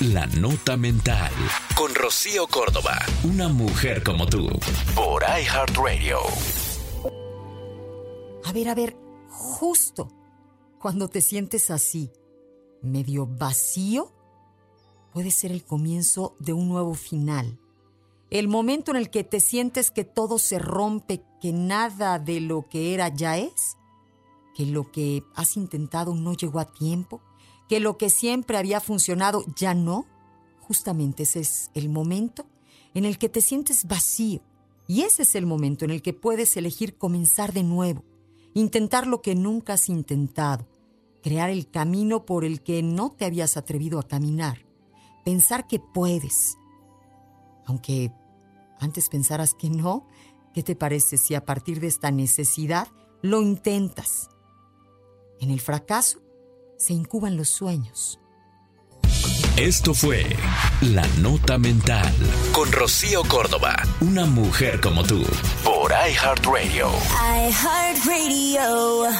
La nota mental con Rocío Córdoba. Una mujer como tú. Por iHeartRadio. A ver, a ver, justo cuando te sientes así, medio vacío, puede ser el comienzo de un nuevo final. El momento en el que te sientes que todo se rompe, que nada de lo que era ya es, que lo que has intentado no llegó a tiempo, que lo que siempre había funcionado ya no. Justamente ese es el momento en el que te sientes vacío. Y ese es el momento en el que puedes elegir comenzar de nuevo, intentar lo que nunca has intentado, crear el camino por el que no te habías atrevido a caminar, pensar que puedes. Aunque antes pensaras que no, ¿qué te parece si a partir de esta necesidad lo intentas? En el fracaso se incuban los sueños. Esto fue La Nota Mental con Rocío Córdoba. Una mujer como tú. Por iHeartRadio. iHeartRadio.